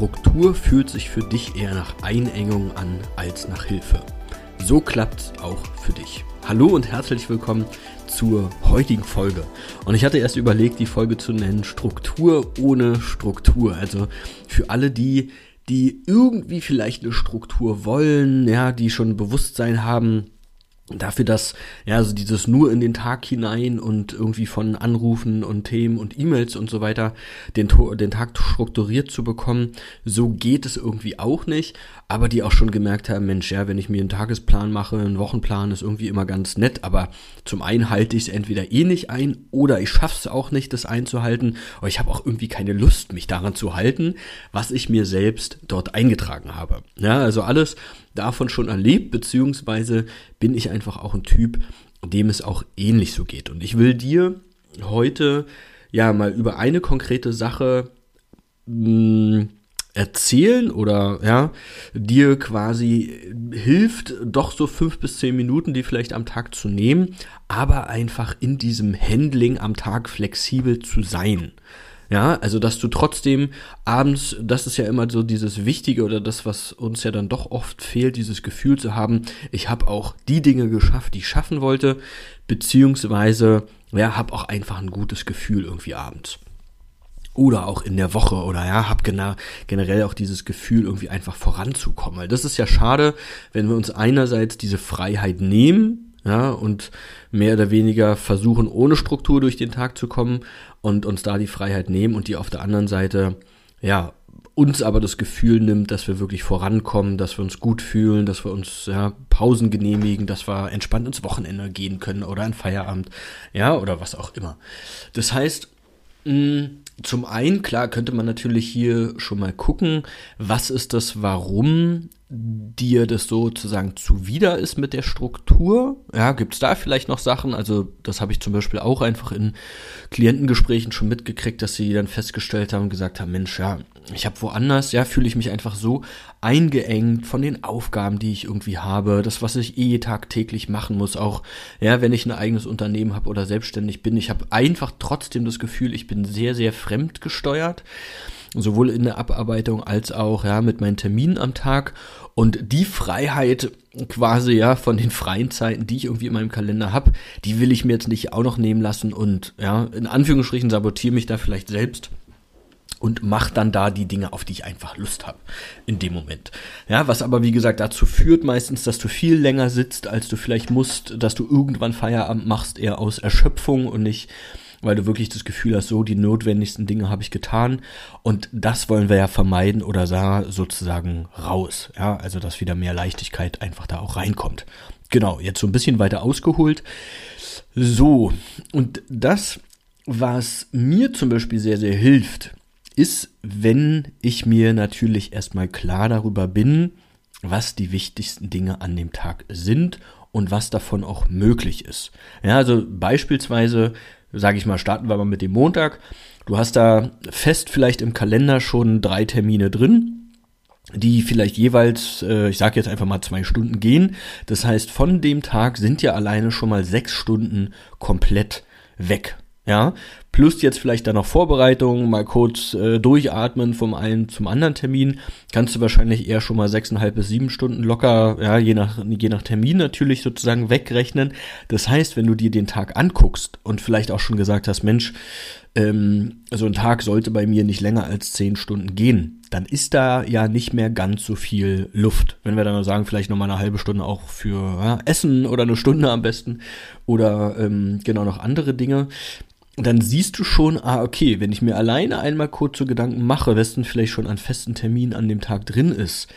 Struktur fühlt sich für dich eher nach Einengung an als nach Hilfe. So klappt's auch für dich. Hallo und herzlich willkommen zur heutigen Folge. Und ich hatte erst überlegt, die Folge zu nennen Struktur ohne Struktur. Also für alle die, die irgendwie vielleicht eine Struktur wollen, ja, die schon Bewusstsein haben, dafür, dass ja also dieses nur in den Tag hinein und irgendwie von Anrufen und Themen und E-Mails und so weiter den, den Tag strukturiert zu bekommen, so geht es irgendwie auch nicht, aber die auch schon gemerkt haben, Mensch, ja, wenn ich mir einen Tagesplan mache, einen Wochenplan ist irgendwie immer ganz nett, aber zum einen halte ich es entweder eh nicht ein oder ich schaffe es auch nicht, das einzuhalten, aber ich habe auch irgendwie keine Lust, mich daran zu halten, was ich mir selbst dort eingetragen habe. Ja, also alles davon schon erlebt, beziehungsweise bin ich einfach auch ein Typ, dem es auch ähnlich so geht. Und ich will dir heute ja mal über eine konkrete Sache mh, hm, erzählen oder ja, dir quasi hilft, doch so fünf bis zehn Minuten, die vielleicht am Tag zu nehmen, aber einfach in diesem Handling am Tag flexibel zu sein. Ja, also dass du trotzdem abends, das ist ja immer so dieses Wichtige oder das, was uns ja dann doch oft fehlt, dieses Gefühl zu haben, ich habe auch die Dinge geschafft, die ich schaffen wollte, beziehungsweise ja, habe auch einfach ein gutes Gefühl irgendwie abends oder auch in der Woche oder ja, hab generell auch dieses Gefühl, irgendwie einfach voranzukommen. Weil das ist ja schade, wenn wir uns einerseits diese Freiheit nehmen, ja, und mehr oder weniger versuchen, ohne Struktur durch den Tag zu kommen und uns da die Freiheit nehmen und die auf der anderen Seite, ja, uns aber das Gefühl nimmt, dass wir wirklich vorankommen, dass wir uns gut fühlen, dass wir uns ja, Pausen genehmigen, dass wir entspannt ins Wochenende gehen können oder ein Feierabend, ja, oder was auch immer. Das heißt, mh, zum einen, klar, könnte man natürlich hier schon mal gucken, was ist das Warum dir das sozusagen zuwider ist mit der Struktur. Ja, gibt es da vielleicht noch Sachen? Also das habe ich zum Beispiel auch einfach in Klientengesprächen schon mitgekriegt, dass sie dann festgestellt haben und gesagt haben, Mensch, ja, ich habe woanders, ja, fühle ich mich einfach so eingeengt von den Aufgaben, die ich irgendwie habe, das, was ich eh tagtäglich machen muss, auch, ja, wenn ich ein eigenes Unternehmen habe oder selbstständig bin. Ich habe einfach trotzdem das Gefühl, ich bin sehr, sehr fremdgesteuert. Sowohl in der Abarbeitung als auch ja mit meinen Terminen am Tag. Und die Freiheit quasi ja von den freien Zeiten, die ich irgendwie in meinem Kalender habe, die will ich mir jetzt nicht auch noch nehmen lassen und ja in Anführungsstrichen sabotiere mich da vielleicht selbst und mach dann da die Dinge, auf die ich einfach Lust habe in dem Moment. Ja, was aber wie gesagt dazu führt meistens, dass du viel länger sitzt, als du vielleicht musst, dass du irgendwann Feierabend machst, eher aus Erschöpfung und nicht weil du wirklich das Gefühl hast, so die notwendigsten Dinge habe ich getan und das wollen wir ja vermeiden oder sozusagen raus. Ja, also dass wieder mehr Leichtigkeit einfach da auch reinkommt. Genau, jetzt so ein bisschen weiter ausgeholt. So, und das, was mir zum Beispiel sehr, sehr hilft, ist, wenn ich mir natürlich erstmal klar darüber bin, was die wichtigsten Dinge an dem Tag sind und was davon auch möglich ist. Ja, also beispielsweise sage ich mal, starten wir mal mit dem Montag. Du hast da fest vielleicht im Kalender schon drei Termine drin die vielleicht jeweils, äh, ich sage jetzt einfach mal zwei Stunden gehen. Das heißt, von dem Tag sind ja alleine schon mal sechs Stunden komplett weg. Ja, plus jetzt vielleicht dann noch Vorbereitungen, mal kurz äh, durchatmen vom einen zum anderen Termin, kannst du wahrscheinlich eher schon mal sechseinhalb bis sieben Stunden locker, ja, je nach, je nach Termin natürlich sozusagen wegrechnen. Das heißt, wenn du dir den Tag anguckst und vielleicht auch schon gesagt hast, Mensch, ähm, so ein Tag sollte bei mir nicht länger als zehn Stunden gehen, dann ist da ja nicht mehr ganz so viel Luft. Wenn wir dann sagen, vielleicht nochmal eine halbe Stunde auch für ja, Essen oder eine Stunde am besten oder ähm, genau noch andere Dinge, dann siehst du schon, ah, okay, wenn ich mir alleine einmal kurz so Gedanken mache, was denn vielleicht schon an festen Terminen an dem Tag drin ist,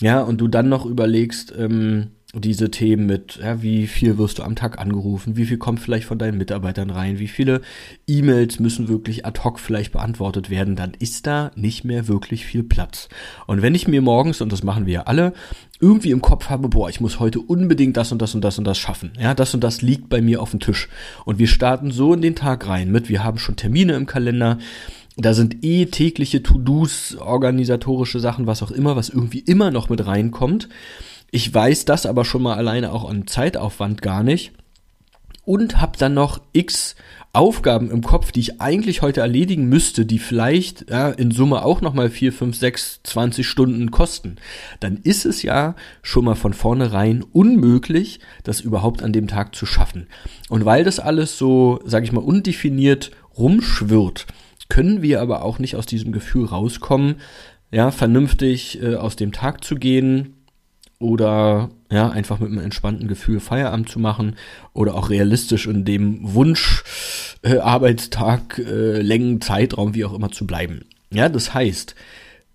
ja, und du dann noch überlegst, ähm, diese Themen mit, ja, wie viel wirst du am Tag angerufen, wie viel kommt vielleicht von deinen Mitarbeitern rein, wie viele E-Mails müssen wirklich ad hoc vielleicht beantwortet werden, dann ist da nicht mehr wirklich viel Platz. Und wenn ich mir morgens, und das machen wir ja alle, irgendwie im Kopf habe, boah, ich muss heute unbedingt das und das und das und das schaffen. Ja, das und das liegt bei mir auf dem Tisch. Und wir starten so in den Tag rein mit, wir haben schon Termine im Kalender, da sind eh tägliche To-Dos, organisatorische Sachen, was auch immer, was irgendwie immer noch mit reinkommt. Ich weiß das aber schon mal alleine auch an Zeitaufwand gar nicht. Und habe dann noch x Aufgaben im Kopf, die ich eigentlich heute erledigen müsste, die vielleicht ja, in Summe auch nochmal 4, 5, 6, 20 Stunden kosten. Dann ist es ja schon mal von vornherein unmöglich, das überhaupt an dem Tag zu schaffen. Und weil das alles so, sage ich mal, undefiniert rumschwirrt, können wir aber auch nicht aus diesem Gefühl rauskommen, ja, vernünftig äh, aus dem Tag zu gehen, oder ja, einfach mit einem entspannten Gefühl Feierabend zu machen oder auch realistisch in dem Wunsch äh, Arbeitstag, äh, Längen, Zeitraum, wie auch immer zu bleiben. Ja, das heißt,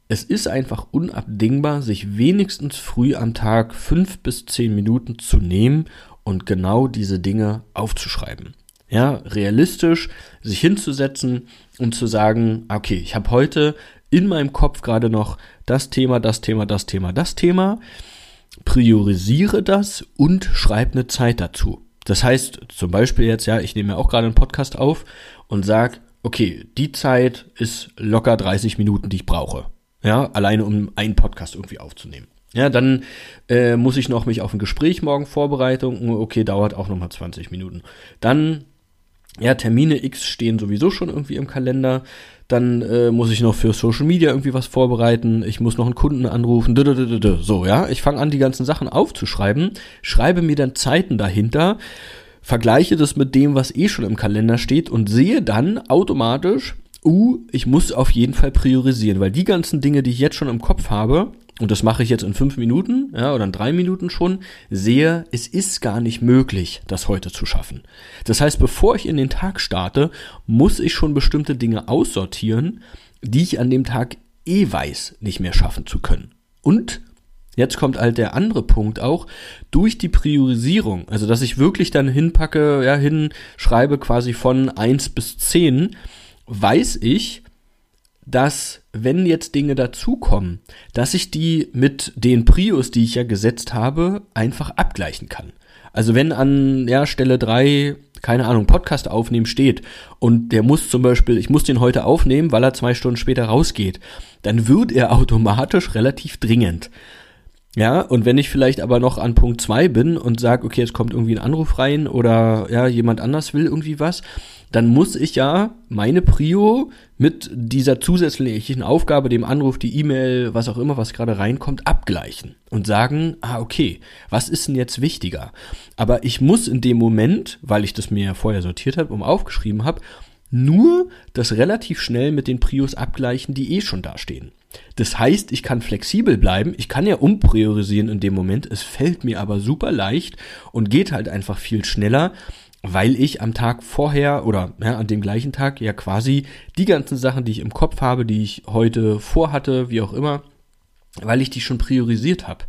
es ist einfach unabdingbar, sich wenigstens früh am Tag fünf bis zehn Minuten zu nehmen und genau diese Dinge aufzuschreiben. Ja, realistisch sich hinzusetzen und zu sagen, okay, ich habe heute in meinem Kopf gerade noch das Thema, das Thema, das Thema, das Thema priorisiere das und schreib eine Zeit dazu. Das heißt, zum Beispiel jetzt, ja, ich nehme ja auch gerade einen Podcast auf und sag, okay, die Zeit ist locker 30 Minuten, die ich brauche. Ja, alleine um einen Podcast irgendwie aufzunehmen. Ja, dann äh, muss ich noch mich auf ein Gespräch morgen vorbereiten. Okay, dauert auch nochmal 20 Minuten. Dann, ja, Termine X stehen sowieso schon irgendwie im Kalender dann äh, muss ich noch für Social Media irgendwie was vorbereiten, ich muss noch einen Kunden anrufen, so, ja. Ich fange an, die ganzen Sachen aufzuschreiben, schreibe mir dann Zeiten dahinter, vergleiche das mit dem, was eh schon im Kalender steht und sehe dann automatisch, uh, ich muss auf jeden Fall priorisieren, weil die ganzen Dinge, die ich jetzt schon im Kopf habe, und das mache ich jetzt in fünf Minuten, ja, oder in drei Minuten schon, sehe, es ist gar nicht möglich, das heute zu schaffen. Das heißt, bevor ich in den Tag starte, muss ich schon bestimmte Dinge aussortieren, die ich an dem Tag eh weiß, nicht mehr schaffen zu können. Und Jetzt kommt halt der andere Punkt auch, durch die Priorisierung, also dass ich wirklich dann hinpacke, ja, hinschreibe quasi von eins bis zehn, weiß ich, dass wenn jetzt Dinge dazukommen, dass ich die mit den Prios, die ich ja gesetzt habe, einfach abgleichen kann. Also wenn an ja, Stelle drei keine Ahnung, Podcast aufnehmen steht und der muss zum Beispiel, ich muss den heute aufnehmen, weil er zwei Stunden später rausgeht, dann wird er automatisch relativ dringend. Ja, und wenn ich vielleicht aber noch an Punkt zwei bin und sage, okay, jetzt kommt irgendwie ein Anruf rein oder ja, jemand anders will irgendwie was, dann muss ich ja meine Prio mit dieser zusätzlichen Aufgabe, dem Anruf, die E-Mail, was auch immer, was gerade reinkommt, abgleichen und sagen, ah, okay, was ist denn jetzt wichtiger? Aber ich muss in dem Moment, weil ich das mir ja vorher sortiert habe und aufgeschrieben habe, nur das relativ schnell mit den Prios abgleichen, die eh schon dastehen. Das heißt, ich kann flexibel bleiben, ich kann ja umpriorisieren in dem Moment, es fällt mir aber super leicht und geht halt einfach viel schneller, weil ich am Tag vorher oder ja, an dem gleichen Tag ja quasi die ganzen Sachen, die ich im Kopf habe, die ich heute vorhatte, wie auch immer, weil ich die schon priorisiert habe.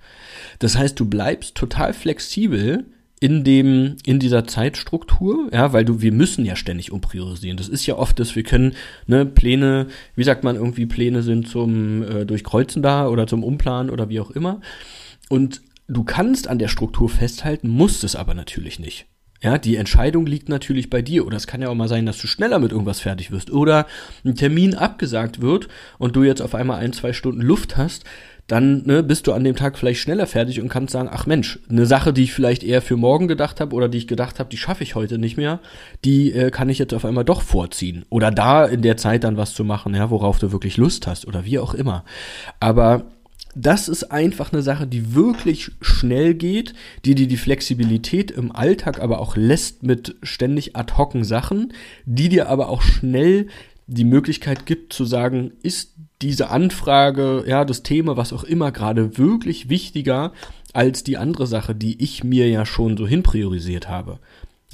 Das heißt, du bleibst total flexibel in dem in dieser Zeitstruktur, ja, weil du wir müssen ja ständig umpriorisieren. Das ist ja oft, dass wir können ne Pläne, wie sagt man irgendwie Pläne sind zum äh, durchkreuzen da oder zum Umplanen oder wie auch immer. Und du kannst an der Struktur festhalten, musst es aber natürlich nicht. Ja, die Entscheidung liegt natürlich bei dir. Oder es kann ja auch mal sein, dass du schneller mit irgendwas fertig wirst. Oder ein Termin abgesagt wird und du jetzt auf einmal ein, zwei Stunden Luft hast dann ne, bist du an dem Tag vielleicht schneller fertig und kannst sagen, ach Mensch, eine Sache, die ich vielleicht eher für morgen gedacht habe oder die ich gedacht habe, die schaffe ich heute nicht mehr, die äh, kann ich jetzt auf einmal doch vorziehen. Oder da in der Zeit dann was zu machen, ja, worauf du wirklich Lust hast oder wie auch immer. Aber das ist einfach eine Sache, die wirklich schnell geht, die dir die Flexibilität im Alltag aber auch lässt mit ständig ad hocen Sachen, die dir aber auch schnell die Möglichkeit gibt zu sagen, ist diese Anfrage, ja, das Thema, was auch immer gerade wirklich wichtiger als die andere Sache, die ich mir ja schon so hinpriorisiert habe.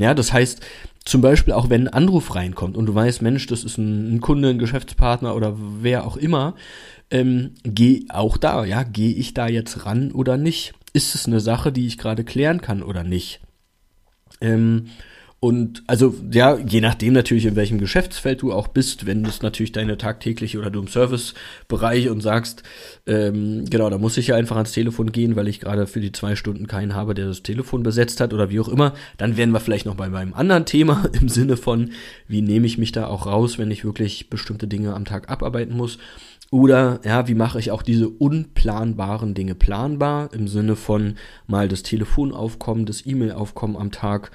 Ja, das heißt, zum Beispiel auch wenn ein Anruf reinkommt und du weißt, Mensch, das ist ein, ein Kunde, ein Geschäftspartner oder wer auch immer, ähm, geh auch da, ja, gehe ich da jetzt ran oder nicht? ist es eine Sache, die ich gerade klären kann oder nicht? Ähm, und also ja, je nachdem natürlich, in welchem Geschäftsfeld du auch bist, wenn das natürlich deine tagtägliche oder du im Servicebereich und sagst, ähm, genau, da muss ich ja einfach ans Telefon gehen, weil ich gerade für die zwei Stunden keinen habe, der das Telefon besetzt hat oder wie auch immer, dann wären wir vielleicht noch bei meinem anderen Thema im Sinne von, wie nehme ich mich da auch raus, wenn ich wirklich bestimmte Dinge am Tag abarbeiten muss. Oder ja, wie mache ich auch diese unplanbaren Dinge planbar im Sinne von mal das Telefonaufkommen, das E-Mail-Aufkommen am Tag,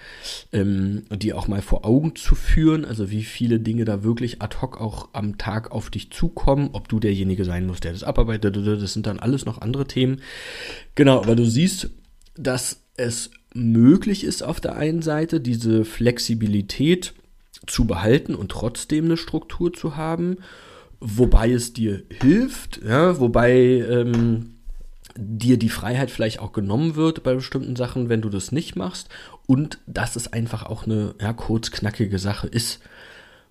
ähm, die auch mal vor Augen zu führen. Also wie viele Dinge da wirklich ad hoc auch am Tag auf dich zukommen, ob du derjenige sein musst, der das abarbeitet. Das sind dann alles noch andere Themen. Genau, aber du siehst, dass es möglich ist auf der einen Seite diese Flexibilität zu behalten und trotzdem eine Struktur zu haben wobei es dir hilft, ja, wobei ähm, dir die Freiheit vielleicht auch genommen wird bei bestimmten Sachen, wenn du das nicht machst und dass es einfach auch eine ja, kurz knackige Sache ist.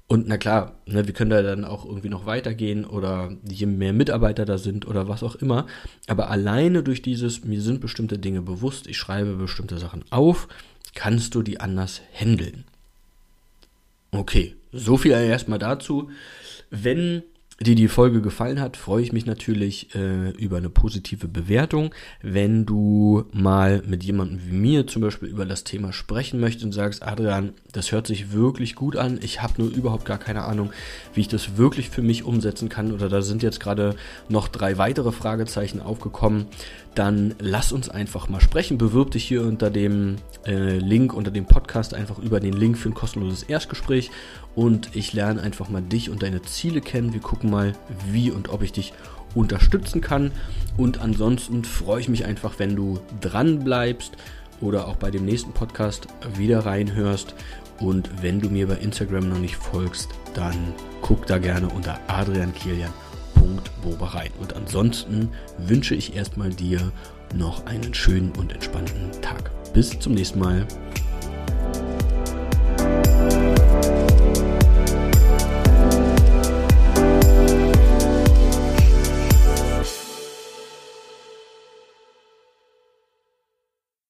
Und na klar, ne, wir können da dann auch irgendwie noch weitergehen oder je mehr Mitarbeiter da sind oder was auch immer. Aber alleine durch dieses, mir sind bestimmte Dinge bewusst, ich schreibe bestimmte Sachen auf, kannst du die anders handeln. Okay, so viel erstmal dazu. Wenn dir die Folge gefallen hat, freue ich mich natürlich äh, über eine positive Bewertung. Wenn du mal mit jemandem wie mir zum Beispiel über das Thema sprechen möchtest und sagst, Adrian, das hört sich wirklich gut an, ich habe nur überhaupt gar keine Ahnung, wie ich das wirklich für mich umsetzen kann oder da sind jetzt gerade noch drei weitere Fragezeichen aufgekommen, dann lass uns einfach mal sprechen. Bewirb dich hier unter dem äh, Link, unter dem Podcast einfach über den Link für ein kostenloses Erstgespräch und ich lerne einfach mal dich und deine Ziele kennen. Wir gucken mal, wie und ob ich dich unterstützen kann. Und ansonsten freue ich mich einfach, wenn du dran bleibst oder auch bei dem nächsten Podcast wieder reinhörst. Und wenn du mir bei Instagram noch nicht folgst, dann guck da gerne unter adriankilian.boba rein. Und ansonsten wünsche ich erstmal dir noch einen schönen und entspannten Tag. Bis zum nächsten Mal.